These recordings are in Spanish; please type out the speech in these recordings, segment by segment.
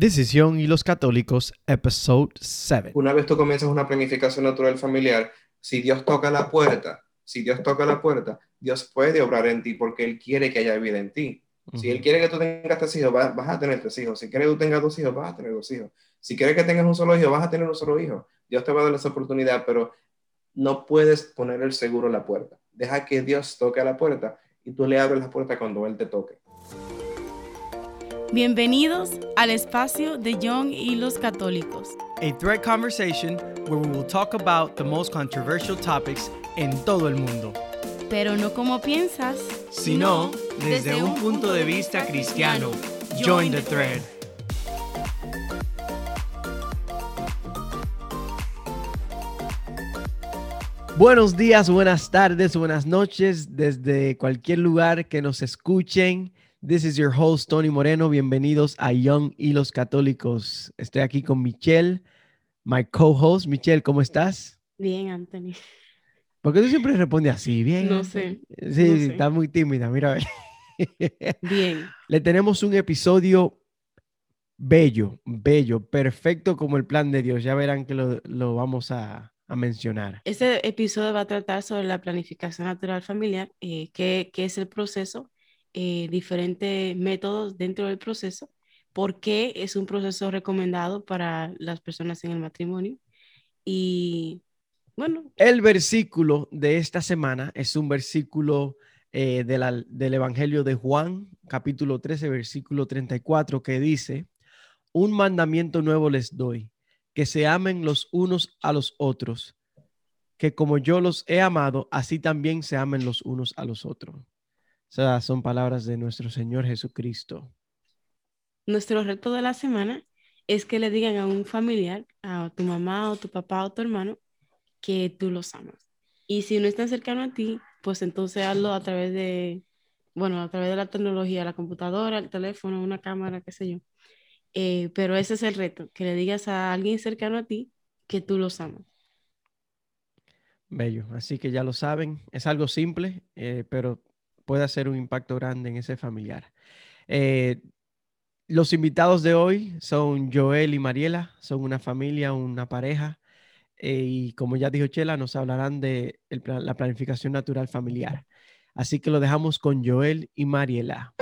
Decisión y los Católicos, Episode 7. Una vez tú comienzas una planificación natural familiar, si Dios toca la puerta, si Dios toca la puerta, Dios puede obrar en ti porque Él quiere que haya vida en ti. Si Él quiere que tú tengas tres hijos, vas, a tener tres hijos. Si quiere que tú tengas dos hijos, vas a tener dos hijos. Si quiere que tengas un solo hijo, vas a tener un solo hijo. Dios te va a dar esa oportunidad, pero no puedes poner el seguro en la puerta. Deja que Dios toque a la puerta y tú le abres la puerta cuando Él te toque. Bienvenidos al espacio de Young y los Católicos. A thread conversation where we will talk about the most controversial topics en todo el mundo. Pero no como piensas, sino desde, desde un punto de vista cristiano. Join the thread. Buenos días, buenas tardes, buenas noches, desde cualquier lugar que nos escuchen. This is your host, Tony Moreno. Bienvenidos a Young y los Católicos. Estoy aquí con Michelle, my co-host. Michelle, ¿cómo estás? Bien, Anthony. ¿Por qué tú siempre respondes así? Bien. No sé. Sí, está muy tímida, mira. Bien. Le tenemos un episodio bello, bello, perfecto como el plan de Dios. Ya verán que lo, vamos a, mencionar. Este episodio va a tratar sobre la planificación natural familiar, eh, qué es el proceso eh, diferentes métodos dentro del proceso, por qué es un proceso recomendado para las personas en el matrimonio. Y bueno. El versículo de esta semana es un versículo eh, del Evangelio de Juan, capítulo 13, versículo 34, que dice, un mandamiento nuevo les doy, que se amen los unos a los otros, que como yo los he amado, así también se amen los unos a los otros. Esas son palabras de nuestro Señor Jesucristo. Nuestro reto de la semana es que le digan a un familiar, a tu mamá o tu papá o tu hermano, que tú los amas. Y si no están cercano a ti, pues entonces hazlo a través de, bueno, a través de la tecnología, la computadora, el teléfono, una cámara, qué sé yo. Eh, pero ese es el reto, que le digas a alguien cercano a ti que tú los amas. Bello, así que ya lo saben, es algo simple, eh, pero puede hacer un impacto grande en ese familiar. Eh, los invitados de hoy son Joel y Mariela, son una familia, una pareja, eh, y como ya dijo Chela, nos hablarán de la planificación natural familiar. Así que lo dejamos con Joel y Mariela.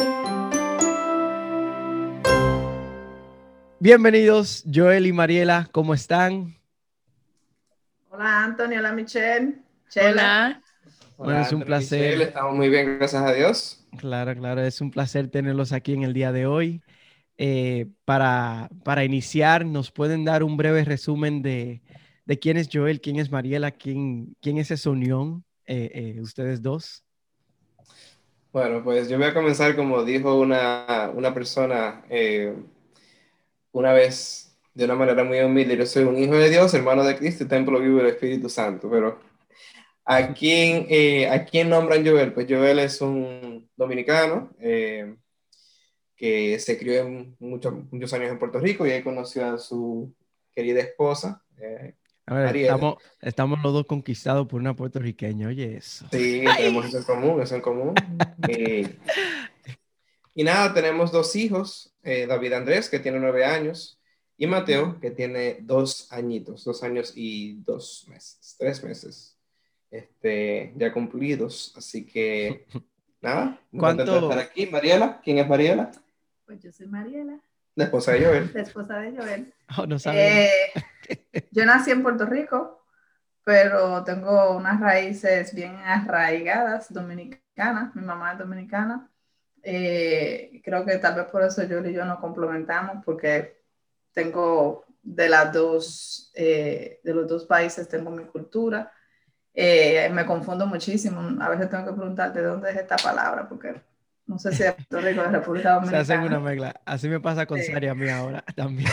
Bienvenidos, Joel y Mariela, ¿cómo están? Hola, Antonio, hola, Michelle. Chela. Bueno, es un placer. estamos muy bien, gracias a Dios. Claro, claro, es un placer tenerlos aquí en el día de hoy. Eh, para, para iniciar, ¿nos pueden dar un breve resumen de, de quién es Joel, quién es Mariela, quién, quién es esa unión, eh, eh, ustedes dos? Bueno, pues yo voy a comenzar como dijo una, una persona una vez de una manera muy humilde. Yo soy un hijo de Dios, hermano de Cristo templo vivo del Espíritu Santo, pero ¿A quién, eh, ¿A quién nombran Joel? Pues Joel es un dominicano eh, que se crió en muchos, muchos años en Puerto Rico y ahí conoció a su querida esposa. Eh, a ver, estamos, estamos, los dos conquistados por una puertorriqueña, oye eso. Sí, tenemos eso en común, eso en común. y nada, tenemos dos hijos, David Andrés, que tiene nueve años, y Mateo, que tiene dos añitos, dos años y dos meses, tres meses este, ya cumplidos. Así que, nada, ¿Cuánto? estar aquí. Mariela, ¿quién es Mariela? Pues yo soy Mariela. La esposa de Joel. La esposa de Joel. Oh, no eh, yo nací en Puerto Rico, pero tengo unas raíces bien arraigadas dominicanas. Mi mamá es dominicana. Eh, creo que tal vez por eso Joel y yo nos complementamos, porque tengo de las dos, eh, de los dos países tengo mi cultura eh, me confundo muchísimo. A veces tengo que preguntarte de dónde es esta palabra, porque no sé si es Puerto Rico de República Dominicana. Se hacen una mezcla. Así me pasa con Sari a mí ahora también.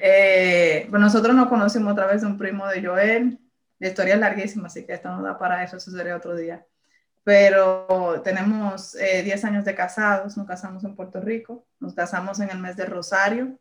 eh, pues nosotros nos conocimos otra vez un primo de Joel. La historia es larguísima, así que esto no da para eso, eso sería otro día. Pero tenemos 10 eh, años de casados, nos casamos en Puerto Rico, nos casamos en el mes de Rosario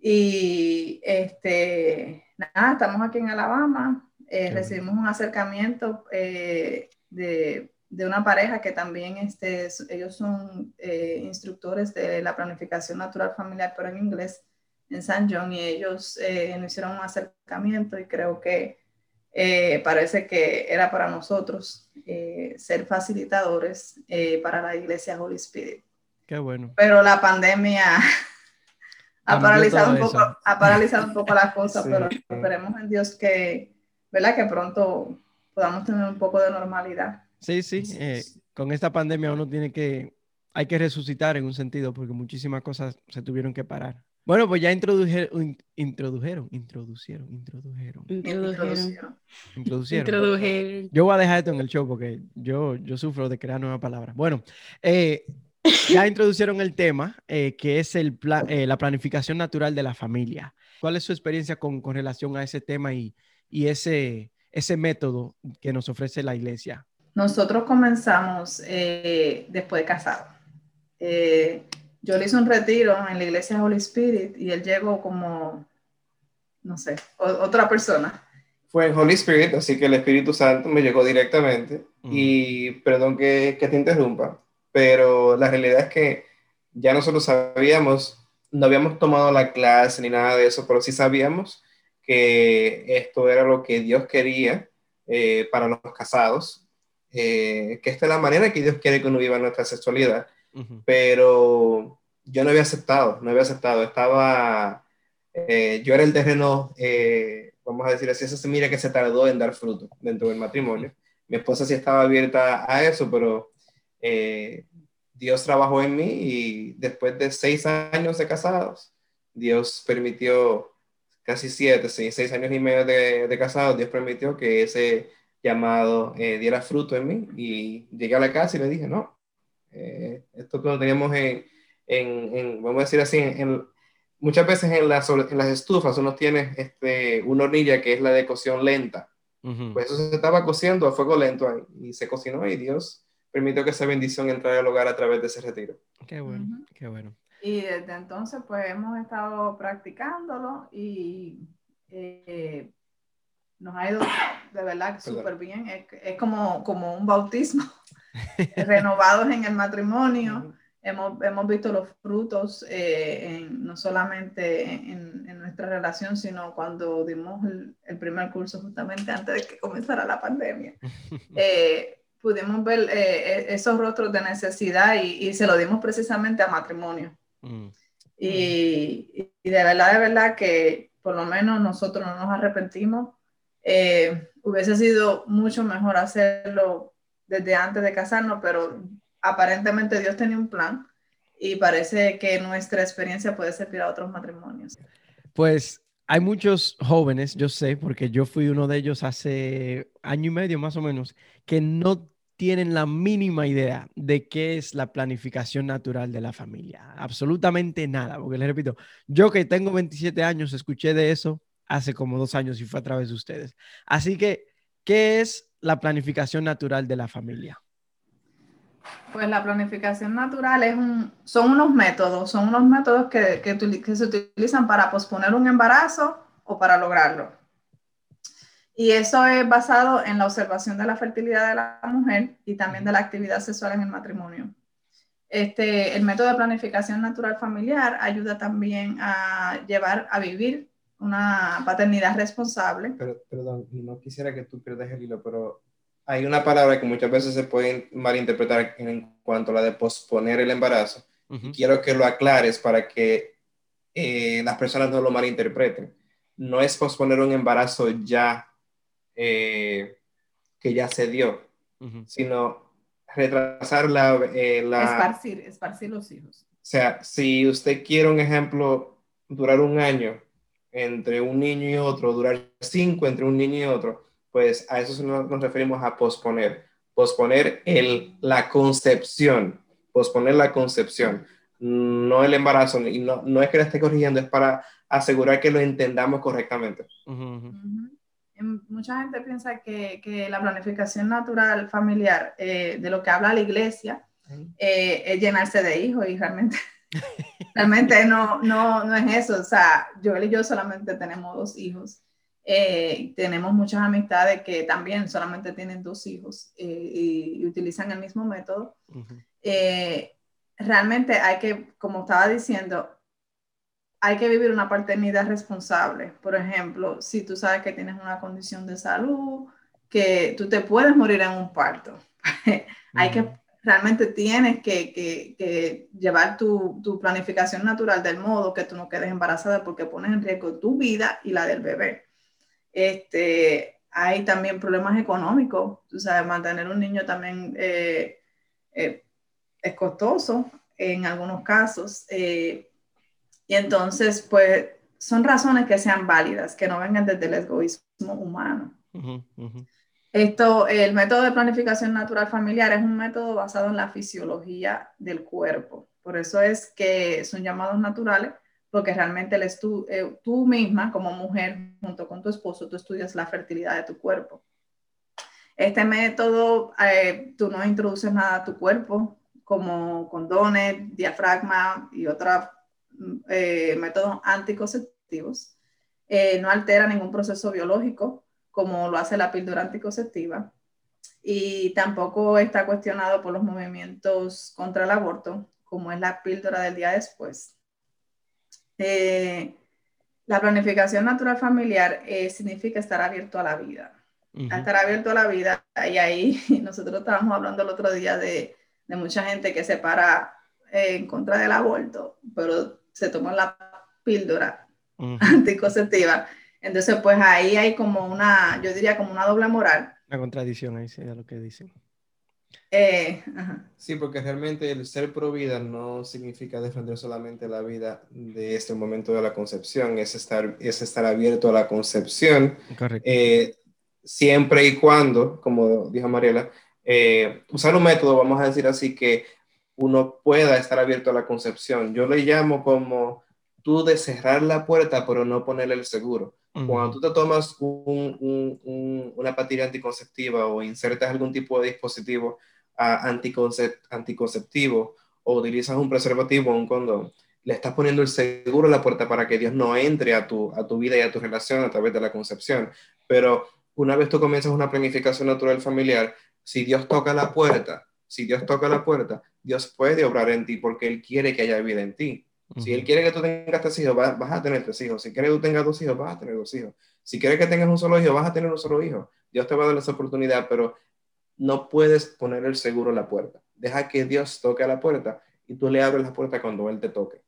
y este, nada, estamos aquí en Alabama, eh, recibimos un acercamiento eh, de de una pareja que también este, ellos son eh, instructores de la planificación natural familiar, pero en inglés, en San John, y ellos eh, nos hicieron un acercamiento y creo que eh, parece que era para nosotros ser facilitadores para la iglesia Holy Spirit. Qué bueno. Pero la pandemia ha paralizado, un poco, ha paralizado un poco las cosas, pero esperemos en Dios que, ¿verdad? que pronto podamos tener un poco de normalidad. Sí, sí, eh, con esta pandemia uno tiene que, hay que resucitar en un sentido porque muchísimas cosas se tuvieron que parar. Bueno, pues ya introdujeron, introdujeron, introducieron, introdujeron. Introdujeron. Introducieron. Yo voy a dejar esto en el show porque yo, yo sufro de crear nuevas palabras. Bueno, eh, ya introducieron el tema, eh, que es el la planificación natural de la familia. ¿Cuál es su experiencia con, con relación a ese tema y, y ese, ese método que nos ofrece la iglesia? Nosotros comenzamos eh, después de casado. Eh, yo le hice un retiro en la iglesia Holy Spirit y él llegó como, no sé, otra persona. Fue en Holy Spirit, así que el Espíritu Santo me llegó directamente. Y perdón que, que te interrumpa, pero la realidad es que ya nosotros sabíamos, no habíamos tomado la clase ni nada de eso, pero sí sabíamos que esto era lo que Dios quería eh, para los casados, eh, que esta es la manera que Dios quiere que uno viva nuestra sexualidad, pero yo no había aceptado, no había aceptado, estaba, eh, yo era el terreno, vamos a decir así, esa semilla que se tardó en dar fruto dentro del matrimonio. Mi esposa sí estaba abierta a eso, pero Dios trabajó en mí y después de seis años de casados, Dios permitió casi siete, seis, seis años y medio de, de casado, Dios permitió que ese llamado eh, diera fruto en mí y llegué a la casa y le dije, no, eh, esto que lo teníamos en, en, vamos a decir así, en, muchas veces en las, en las estufas uno tiene este, una hornilla que es la de cocción lenta. Pues eso se estaba cociendo a fuego lento ahí, y se cocinó y Dios permitió que esa bendición entrara al hogar a través de ese retiro. Qué bueno, qué bueno. Y desde entonces, pues hemos estado practicándolo y eh, nos ha ido de verdad súper bien. Es, como, como un bautismo, renovados en el matrimonio. Hemos, hemos, visto los frutos eh, no solamente en, en, nuestra relación, sino cuando dimos el, el, primer curso justamente antes de que comenzara la pandemia. Eh, pudimos ver esos rostros de necesidad y, y, se lo dimos precisamente a matrimonio. Mm. Y, de verdad, de verdad que por lo menos nosotros no nos arrepentimos. Eh, hubiese sido mucho mejor hacerlo desde antes de casarnos, pero aparentemente Dios tenía un plan y parece que nuestra experiencia puede servir a otros matrimonios. Pues hay muchos jóvenes, yo sé, porque yo fui uno de ellos hace año y medio más o menos, que no tienen la mínima idea de qué es la planificación natural de la familia. Absolutamente nada, porque les repito, yo que tengo 27 años, escuché de eso hace como dos años y fue a través de ustedes. Así que, ¿qué es la planificación natural de la familia? Pues la planificación natural es un, son unos métodos, son unos métodos que, que se utilizan para posponer un embarazo o para lograrlo. Y eso es basado en la observación de la fertilidad de la mujer y también de la actividad sexual en el matrimonio. Este, el método de planificación natural familiar ayuda también a llevar a vivir una paternidad responsable. Pero, perdón, no quisiera que tú pierdas el hilo, pero hay una palabra que muchas veces se puede malinterpretar en cuanto a la de posponer el embarazo. Quiero que lo aclares para que eh, las personas no lo malinterpreten. No es posponer un embarazo ya eh, que ya se dio, sino retrasar la, eh, la... Esparcir, esparcir los hijos. O sea, si usted quiere un ejemplo, durar un año entre un niño y otro, durar cinco entre un niño y otro, pues a eso nos, referimos a posponer. Posponer el, la concepción, posponer la concepción, no el embarazo, y no, no es que le esté corrigiendo, es para asegurar que lo entendamos correctamente mucha gente piensa que, que, la planificación natural familiar, eh, de lo que habla la iglesia, eh, es llenarse de hijos y realmente, realmente no, no, no es eso. O sea, Joel y yo solamente tenemos dos hijos. Eh, tenemos muchas amistades que también solamente tienen dos hijos eh, y, utilizan el mismo método. Eh, realmente hay que, como estaba diciendo, hay que vivir una paternidad responsable. Por ejemplo, si tú sabes que tienes una condición de salud, que tú te puedes morir en un parto, hay que realmente tienes que, llevar tu, planificación natural del modo que tú no quedes embarazada porque pones en riesgo tu vida y la del bebé. Este, hay también problemas económicos, tú sabes, mantener un niño también eh, eh, es costoso en algunos casos. Eh, y entonces, pues, son razones que sean válidas, que no vengan desde el egoísmo humano. Esto, el método de planificación natural familiar es un método basado en la fisiología del cuerpo. Por eso es que son llamados naturales, porque realmente eh, tú misma como mujer, junto con tu esposo, tú estudias la fertilidad de tu cuerpo. Este método, eh, tú no introduces nada a tu cuerpo, como condones, diafragma y otros eh, métodos anticonceptivos. no altera ningún proceso biológico, como lo hace la píldora anticonceptiva, y tampoco está cuestionado por los movimientos contra el aborto, como es la píldora del día después. Eh, la planificación natural familiar eh, significa estar abierto a la vida. Estar abierto a la vida, y ahí nosotros estábamos hablando el otro día de, de mucha gente que se para eh, en contra del aborto, pero se toma la píldora anticonceptiva entonces, pues ahí hay como una, yo diría como una doble moral. Una contradicción ahí, sí, lo que dicen. Eh, sí, porque realmente el ser pro vida no significa defender solamente la vida de este momento de la concepción, es estar, es estar abierto a la concepción. Correcto. Eh, siempre y cuando, como dijo Mariela, eh, usar un método, vamos a decir así, que uno pueda estar abierto a la concepción. Yo le llamo como tú de cerrar la puerta, pero no ponerle el seguro. Cuando tú te tomas una pastilla anticonceptiva o insertas algún tipo de dispositivo anticonceptivo o utilizas un preservativo o un condón, le estás poniendo el seguro a la puerta para que Dios no entre a tu, a tu vida y a tu relación a través de la concepción. Pero una vez tú comienzas una planificación natural familiar, si Dios toca la puerta, si Dios toca la puerta, Dios puede obrar en ti porque Él quiere que haya vida en ti. Si él quiere que tú tengas tres hijos, vas, a tener tres hijos. Si quiere que tú tengas dos hijos, vas a tener dos hijos. Si quiere que tengas un solo hijo, vas a tener un solo hijo. Dios te va a dar esa oportunidad, pero no puedes poner el seguro en la puerta. Deja que Dios toque a la puerta y tú le abres la puerta cuando Él te toque.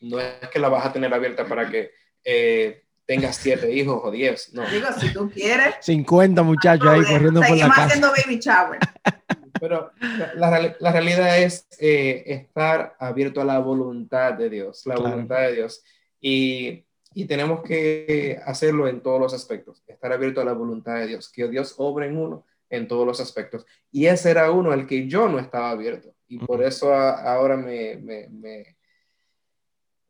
No es que la vas a tener abierta para que eh, tengas siete hijos o diez. No. Digo, si tú quieres. 50 muchachos ahí corriendo por la casa. haciendo baby shower. Pero la, la realidad es eh, estar abierto a la voluntad de Dios, la voluntad de Dios. Y, y, tenemos que hacerlo en todos los aspectos, estar abierto a la voluntad de Dios, que Dios obre en uno en todos los aspectos. Y ese era uno al que yo no estaba abierto. Y por eso ahora me, me, me,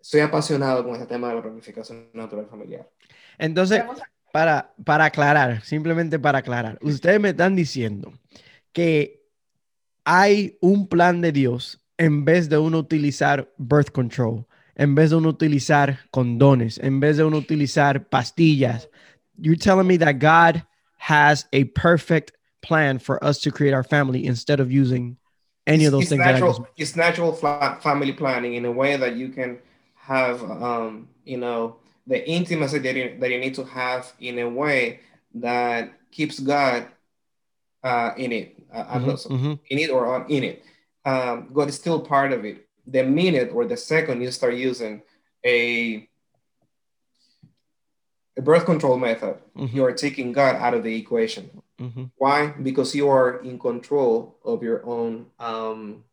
soy apasionado con este tema de la planificación natural familiar. Entonces, para, para aclarar, simplemente para aclarar, ustedes me están diciendo que hay un plan de Dios en vez de uno utilizar birth control, en vez de uno utilizar condones, en vez de uno utilizar pastillas. You're telling me that God has a perfect plan for us to create our family instead of using any of those it's things. Natural, it's natural family planning in a way that you can have, um, you know, the intimacy that you, that you need to have in a way that keeps God uh, in it, uh, mm-hmm, mm-hmm. in it or on in it. Um, God is still part of it. The minute or the second you start using a a birth control method, mm-hmm. you are taking God out of the equation. Mm-hmm. Why? Because you are in control of your own um,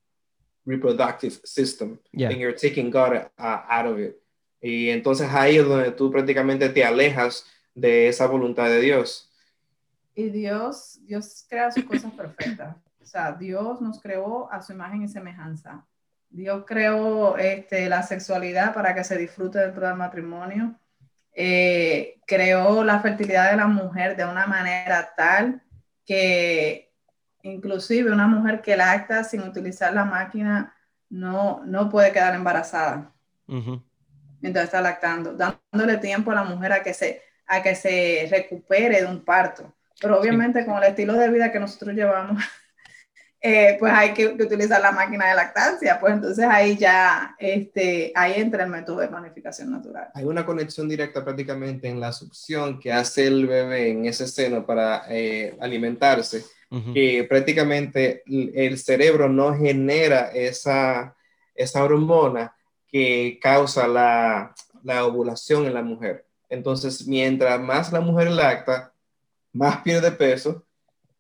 reproductive system, yeah. and you're taking God uh, out of it. Y entonces ahí es donde tú prácticamente te alejas de esa voluntad de Dios. Y Dios, Dios crea sus cosas perfectas. O sea, Dios nos creó a su imagen y semejanza. Dios creó este, la sexualidad para que se disfrute dentro del matrimonio. Eh, creó la fertilidad de la mujer de una manera tal que inclusive una mujer que lacta sin utilizar la máquina no, no puede quedar embarazada mientras está lactando, dándole tiempo a la mujer a que se a que se recupere de un parto. Pero obviamente con el estilo de vida que nosotros llevamos, eh, pues hay que, utilizar la máquina de lactancia, pues entonces ahí ya, este, ahí entra el método de planificación natural. Hay una conexión directa prácticamente en la succión que hace el bebé en ese seno para eh, alimentarse, que prácticamente el cerebro no genera esa, esa hormona que causa la, la ovulación en la mujer. Entonces, mientras más la mujer lacta, más pierde peso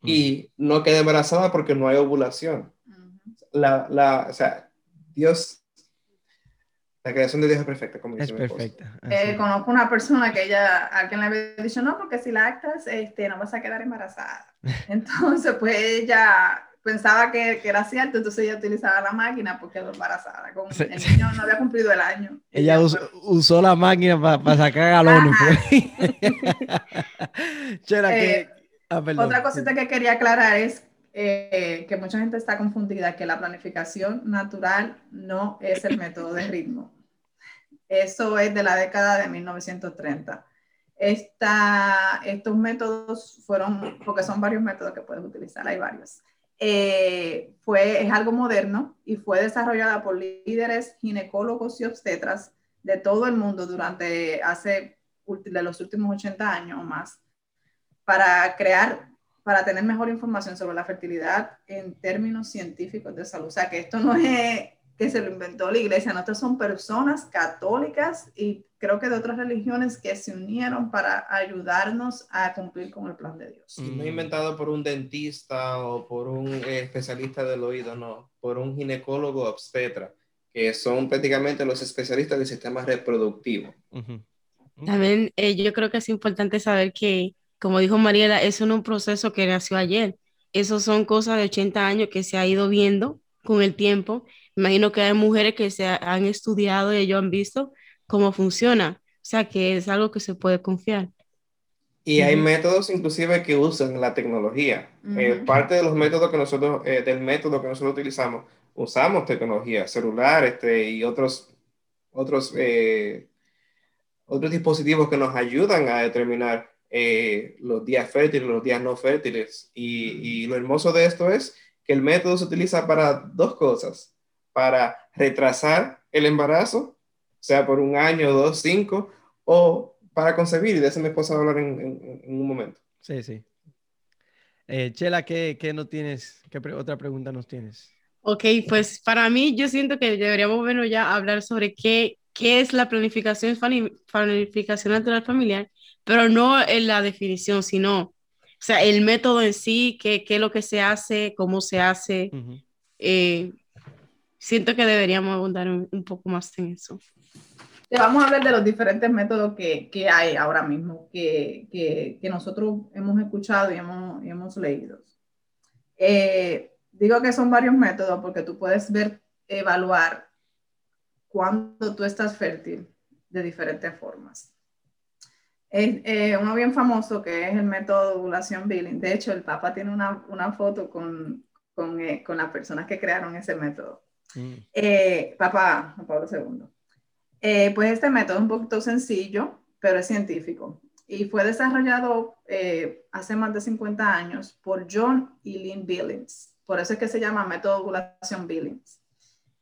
y no queda embarazada porque no hay ovulación. la, la, o sea, Dios, la creación de Dios es perfecta, como dice Es perfecta. Eh, conozco una persona que ella, alguien le había dicho, no, porque si lactas, este, no vas a quedar embarazada. Entonces, pues ella pensaba que, que, era cierto, entonces ella utilizaba la máquina porque era embarazada. Con, el niño no había cumplido el año. Ella, usó, la máquina para sacar galones. Pues. Chera, eh, ah, otra cosita que quería aclarar es eh, que mucha gente está confundida, que la planificación natural no es el método de ritmo. Eso es de la década de 1930. Esta, estos métodos fueron, porque son varios métodos que puedes utilizar, hay varios. Eh, fue, es algo moderno y fue desarrollada por líderes ginecólogos y obstetras de todo el mundo durante hace de los últimos 80 años o más para crear, para tener mejor información sobre la fertilidad en términos científicos de salud. O sea, que esto no es que se lo inventó la iglesia, no, son personas católicas y creo que de otras religiones que se unieron para ayudarnos a cumplir con el plan de Dios. no inventado por un dentista o por un eh, especialista del oído, no, por un ginecólogo obstetra, que son prácticamente los especialistas del sistema reproductivo. También eh, yo creo que es importante saber que, como dijo Mariela, eso no es un proceso que nació ayer. Eso son cosas de 80 años que se ha ido viendo con el tiempo imagino que hay mujeres que se han estudiado y ellos han visto cómo funciona, o sea que es algo que se puede confiar. Y hay métodos inclusive que usan la tecnología. Eh, parte de los métodos que nosotros, eh, del método que nosotros utilizamos, usamos tecnología, celular este, y otros, otros, eh, otros dispositivos que nos ayudan a determinar los días fértiles, los días no fértiles. Y, y lo hermoso de esto es que el método se utiliza para dos cosas para retrasar el embarazo, sea por un año, dos, cinco, o para concebir, y de eso mi esposa va a hablar en, un momento. Sí, sí. Eh, Chela, ¿qué, ¿qué, no tienes? ¿Qué otra pregunta nos tienes? Ok, pues para mí yo siento que deberíamos bueno ya hablar sobre qué, qué es la planificación, planificación natural familiar, pero no en la definición, sino, o sea, el método en sí, qué, qué es lo que se hace, cómo se hace, siento que deberíamos abundar un, poco más en eso. vamos a hablar de los diferentes métodos que, que hay ahora mismo, que, que, que, nosotros hemos escuchado y hemos, y hemos leído. Eh, digo que son varios métodos porque tú puedes ver, evaluar cuando tú estás fértil de diferentes formas. Es eh, uno bien famoso que es el método de ovulación Billing. De hecho, el Papa tiene una, una foto con, con, eh, con las personas que crearon ese método. Mm. Eh, papá, Pablo II. Eh, pues este método es un poquito sencillo, pero es científico. Y fue desarrollado eh, hace más de 50 años por John y Lynn Billings. Por eso es que se llama método de ovulación Billings.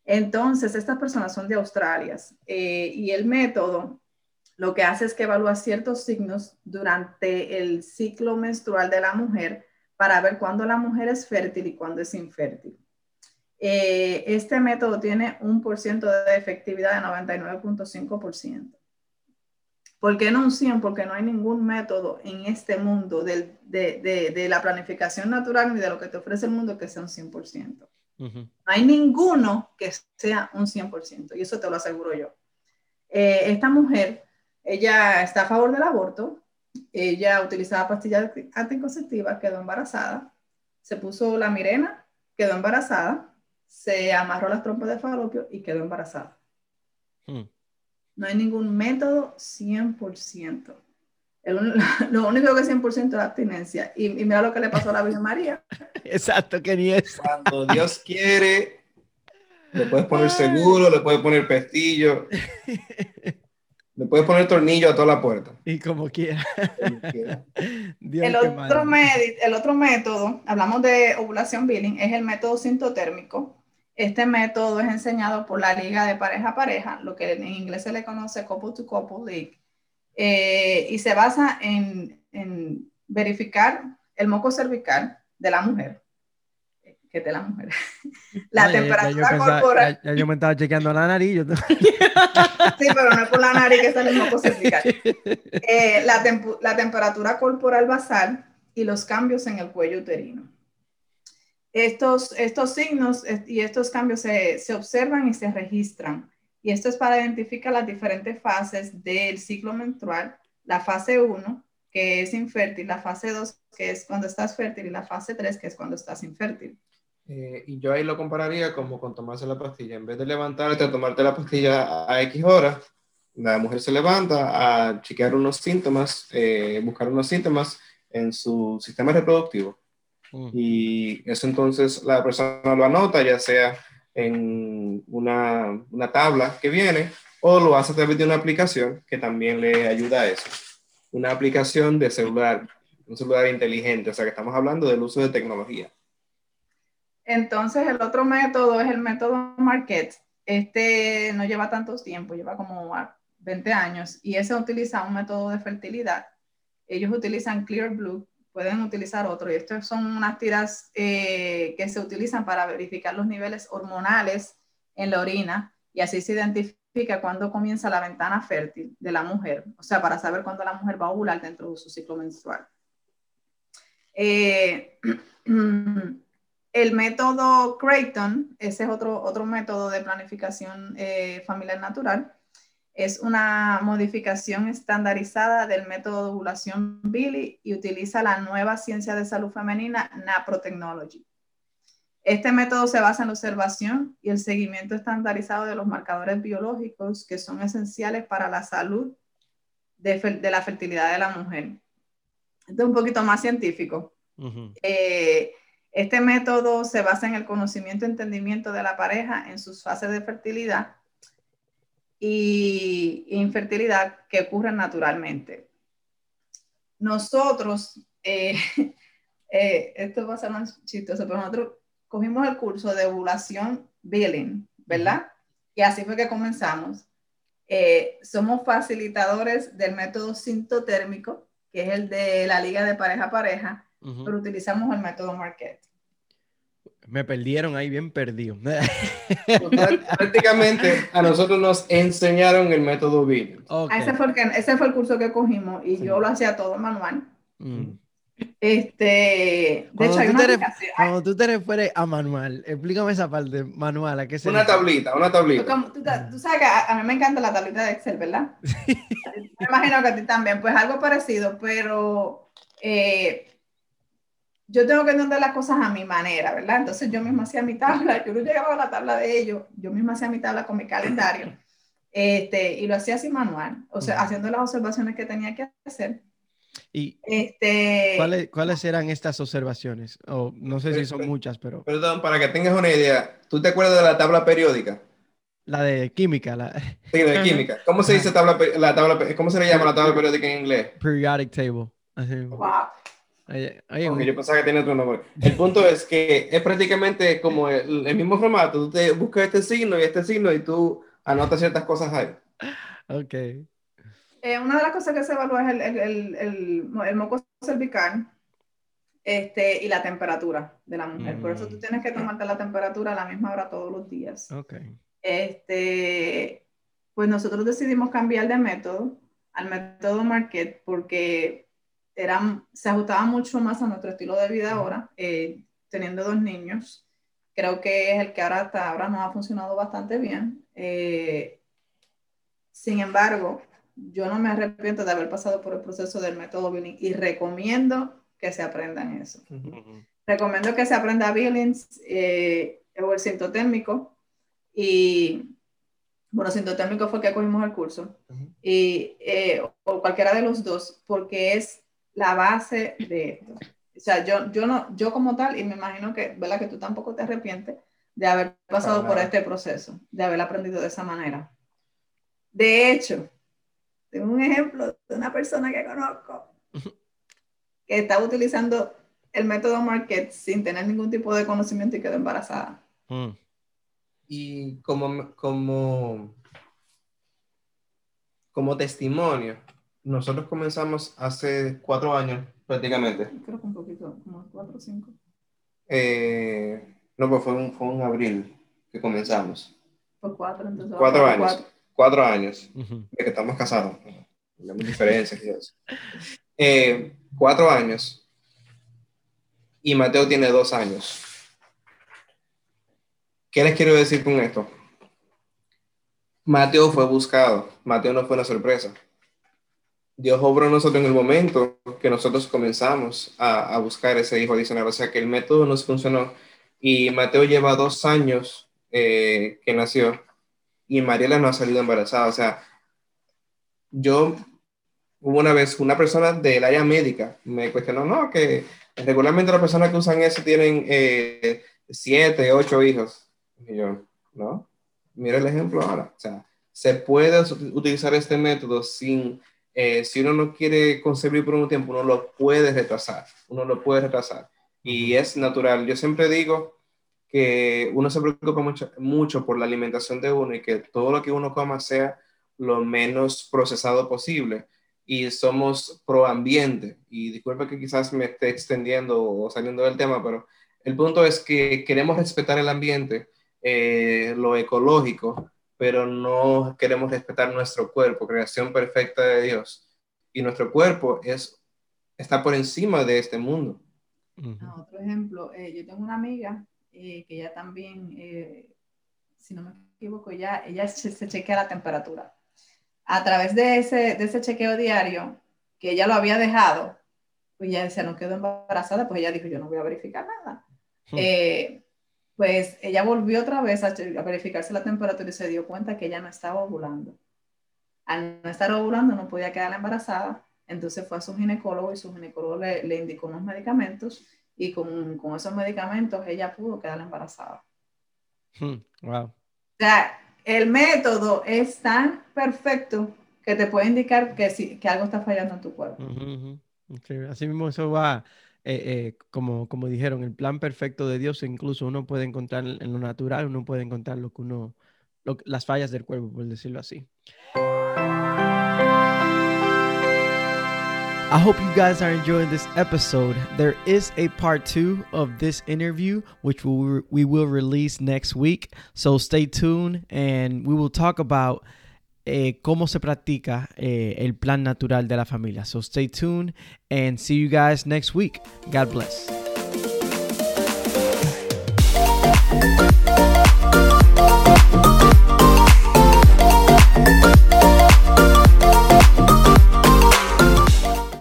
Entonces, estas personas son de Australia y el método lo que hace es que evalúa ciertos signos durante el ciclo menstrual de la mujer para ver cuándo la mujer es fértil y cuándo es infértil. Eh, este método tiene un por ciento de efectividad de 99.5%. ¿Por qué no un 100? Porque no hay ningún método en este mundo de, de, de, la planificación natural ni de lo que te ofrece el mundo que sea un 100%. No hay ninguno que sea un 100%, y eso te lo aseguro yo. Eh, esta mujer, ella está a favor del aborto, ella utilizaba pastillas anticonceptivas, quedó embarazada, se puso la mirena, quedó embarazada, se amarró las trompas de falopio y quedó embarazada. Hmm. No hay ningún método 100%. lo único que es 100% es abstinencia. Y, mira lo que le pasó a la Virgen María. Exacto, que ni es. Cuando Dios quiere, le puedes poner seguro, le puedes poner pestillo. Le puedes poner tornillo a toda la puerta. Y como quiera. Dios, el, otro el otro método, hablamos de ovulación billing, es el método sintotérmico. Este método es enseñado por la Liga de Pareja a Pareja, lo que en inglés se le conoce Couple to Couple League, eh, y se basa en, en verificar el moco cervical de la mujer que de la mujer. La temperatura corporal. Ya, yo me estaba chequeando la nariz. sí, pero no es por la nariz que está el moco cervical. Eh, la, la, temperatura corporal basal y los cambios en el cuello uterino. Estos, estos signos y estos cambios se, se observan y se registran. Y esto es para identificar las diferentes fases del ciclo menstrual. La fase 1, que es infértil, la fase 2, que es cuando estás fértil, y la fase 3, que es cuando estás infértil. Eh, y yo ahí lo compararía como con tomarse la pastilla. En vez de levantarte a tomarte la pastilla a X horas, la mujer se levanta a chequear unos síntomas, eh, buscar unos síntomas en su sistema reproductivo. Mm. Y eso entonces la persona lo anota, ya sea en una, una, tabla que viene o lo hace a través de una aplicación que también le ayuda a eso. Una aplicación de celular, un celular inteligente, o sea que estamos hablando del uso de tecnología. Entonces, el otro método es el método Marquette. Este no lleva tantos tiempo, lleva como 20 años y ese utiliza un método de fertilidad. Ellos utilizan Clear Blue, pueden utilizar otro y estos son unas tiras eh, que se utilizan para verificar los niveles hormonales en la orina y así se identifica cuándo comienza la ventana fértil de la mujer, o sea, para saber cuándo la mujer va a ovular dentro de su ciclo menstrual. Eh, El método Creighton, ese es otro, otro método de planificación eh, familiar natural, es una modificación estandarizada del método de ovulación Billy y utiliza la nueva ciencia de salud femenina Naprotechnology. Este método se basa en la observación y el seguimiento estandarizado de los marcadores biológicos que son esenciales para la salud de, la fertilidad de la mujer. Esto es un poquito más científico. Este método se basa en el conocimiento y entendimiento de la pareja en sus fases de fertilidad y infertilidad que ocurren naturalmente. Nosotros, eh, eh, esto va a ser más chistoso, pero nosotros cogimos el curso de ovulación billing, ¿verdad? Y así fue que comenzamos. Eh, somos facilitadores del método sintotérmico, que es el de la liga de pareja a pareja, pero utilizamos el método Marquette. Me perdieron ahí bien perdido. Prácticamente a nosotros nos enseñaron el método BIM. Ah, ese, fue el ese fue el curso que cogimos y yo lo hacía todo manual. Mm. Este, de cuando hecho, tú, te cuando tú te refieres a manual, explícame esa parte, manual, ¿a qué se Una tablita, una tablita. Tú, sabes que a, mí me encanta la tablita de Excel, ¿verdad? Me imagino que a ti también, pues algo parecido, pero eh, yo tengo que entender las cosas a mi manera, ¿verdad? Entonces yo misma hacía mi tabla, yo no llegaba a la tabla de ellos, yo misma hacía mi tabla con mi calendario, este, y lo hacía así manual, o sea, haciendo las observaciones que tenía que hacer. ¿Y este, ¿cuáles, ¿cuáles eran estas observaciones? O no sé si son muchas, pero... Perdón, para que tengas una idea, ¿tú te acuerdas de la tabla periódica? La de química. La... Sí, de química. ¿Cómo se dice tabla, la tabla, cómo se le llama la tabla periódica en inglés? Periodic table. Wow yo pensaba que tenía otro nombre. El punto es que es prácticamente como el, mismo formato. Tú te buscas este signo y este signo y tú anotas ciertas cosas ahí. Ok. Eh, una de las cosas que se evalúa es el, el, el, moco cervical este, y la temperatura de la mujer. Por eso tú mm. tienes que tomarte la temperatura a la misma hora todos los días. Ok. Este, pues nosotros decidimos cambiar de método al método Marquette porque se ajustaba mucho más a nuestro estilo de vida ahora, eh, teniendo dos niños. Creo que es el que ahora hasta ahora nos ha funcionado bastante bien. Eh, sin embargo, yo no me arrepiento de haber pasado por el proceso del método Billings y recomiendo que se aprendan eso. Recomiendo que se aprenda Billings eh, o el sintotérmico y bueno, sintotérmico fue que cogimos el curso y, o cualquiera de los dos porque es la base de esto. O sea, yo, yo, no, yo como tal, y me imagino que, ¿verdad? Que tú tampoco te arrepientes de haber pasado por este proceso, de haber aprendido de esa manera. De hecho, Tengo un ejemplo de una persona que conozco que estaba utilizando el método Market sin tener ningún tipo de conocimiento y quedó embarazada. Mm. Y como, como, como testimonio, nosotros comenzamos hace cuatro años prácticamente. Creo que un poquito, como cuatro o cinco. Eh, no, pues fue un, fue un abril que comenzamos. Por cuatro, entonces. Cuatro años. cuatro. Cuatro años Ujú. de que estamos casados. Tenemos diferencias y eso. Eh, cuatro años. Y Mateo tiene dos años. ¿Qué les quiero decir con esto? Mateo fue buscado. Mateo no fue una sorpresa. Dios obró nosotros en el momento que nosotros comenzamos a, a buscar ese hijo adicional. O sea que el método nos funcionó. Y Mateo lleva dos años eh, que nació y Mariela no ha salido embarazada. O sea, yo hubo una vez una persona del área médica me cuestionó, no, que regularmente las personas que usan eso tienen eh, siete, ocho hijos. Y yo, no, mira el ejemplo ahora. O sea, se puede ut- utilizar este método sin, eh, si uno no quiere concebir por un tiempo, uno lo puede retrasar, uno lo puede retrasar. Y es natural. Yo siempre digo que uno se preocupa mucho, mucho por la alimentación de uno y que todo lo que uno coma sea lo menos procesado posible. Y somos pro ambiente. Y disculpe que quizás me esté extendiendo o saliendo del tema, pero el punto es que queremos respetar el ambiente, eh, lo ecológico, pero no queremos respetar nuestro cuerpo, creación perfecta de Dios. Y nuestro cuerpo es, está por encima de este mundo. Ujú. Ah, otro ejemplo, eh, yo tengo una amiga eh, que ella también, eh, si no me equivoco, ya, ella se, se chequea la temperatura. A través de ese, de ese chequeo diario, que ella lo había dejado, pues ella decía, no quedó embarazada, pues ella dijo, yo no voy a verificar nada. Hmm. Eh, pues ella volvió otra vez a, a verificarse la temperatura y se dio cuenta que ella no estaba ovulando. Al no estar ovulando no podía quedar embarazada, entonces fue a su ginecólogo y su ginecólogo le, le indicó unos medicamentos y con, con esos medicamentos ella pudo quedar embarazada. Hmm. Wow. O sea, el método es tan perfecto que te puede indicar que, sí, que algo está fallando en tu cuerpo. Ujú, ujú. Sí, Así mismo eso va, eh, eh, como, como dijeron, el plan perfecto de Dios, incluso uno puede encontrar en lo natural, uno puede encontrar lo que uno, lo las fallas del cuerpo, por decirlo así. I hope you guys are enjoying this episode. There is a part two of this interview, which we we will release next week. So stay tuned and we will talk about eh, cómo se practica eh, el plan natural de la familia. So stay tuned and see you guys next week. God bless.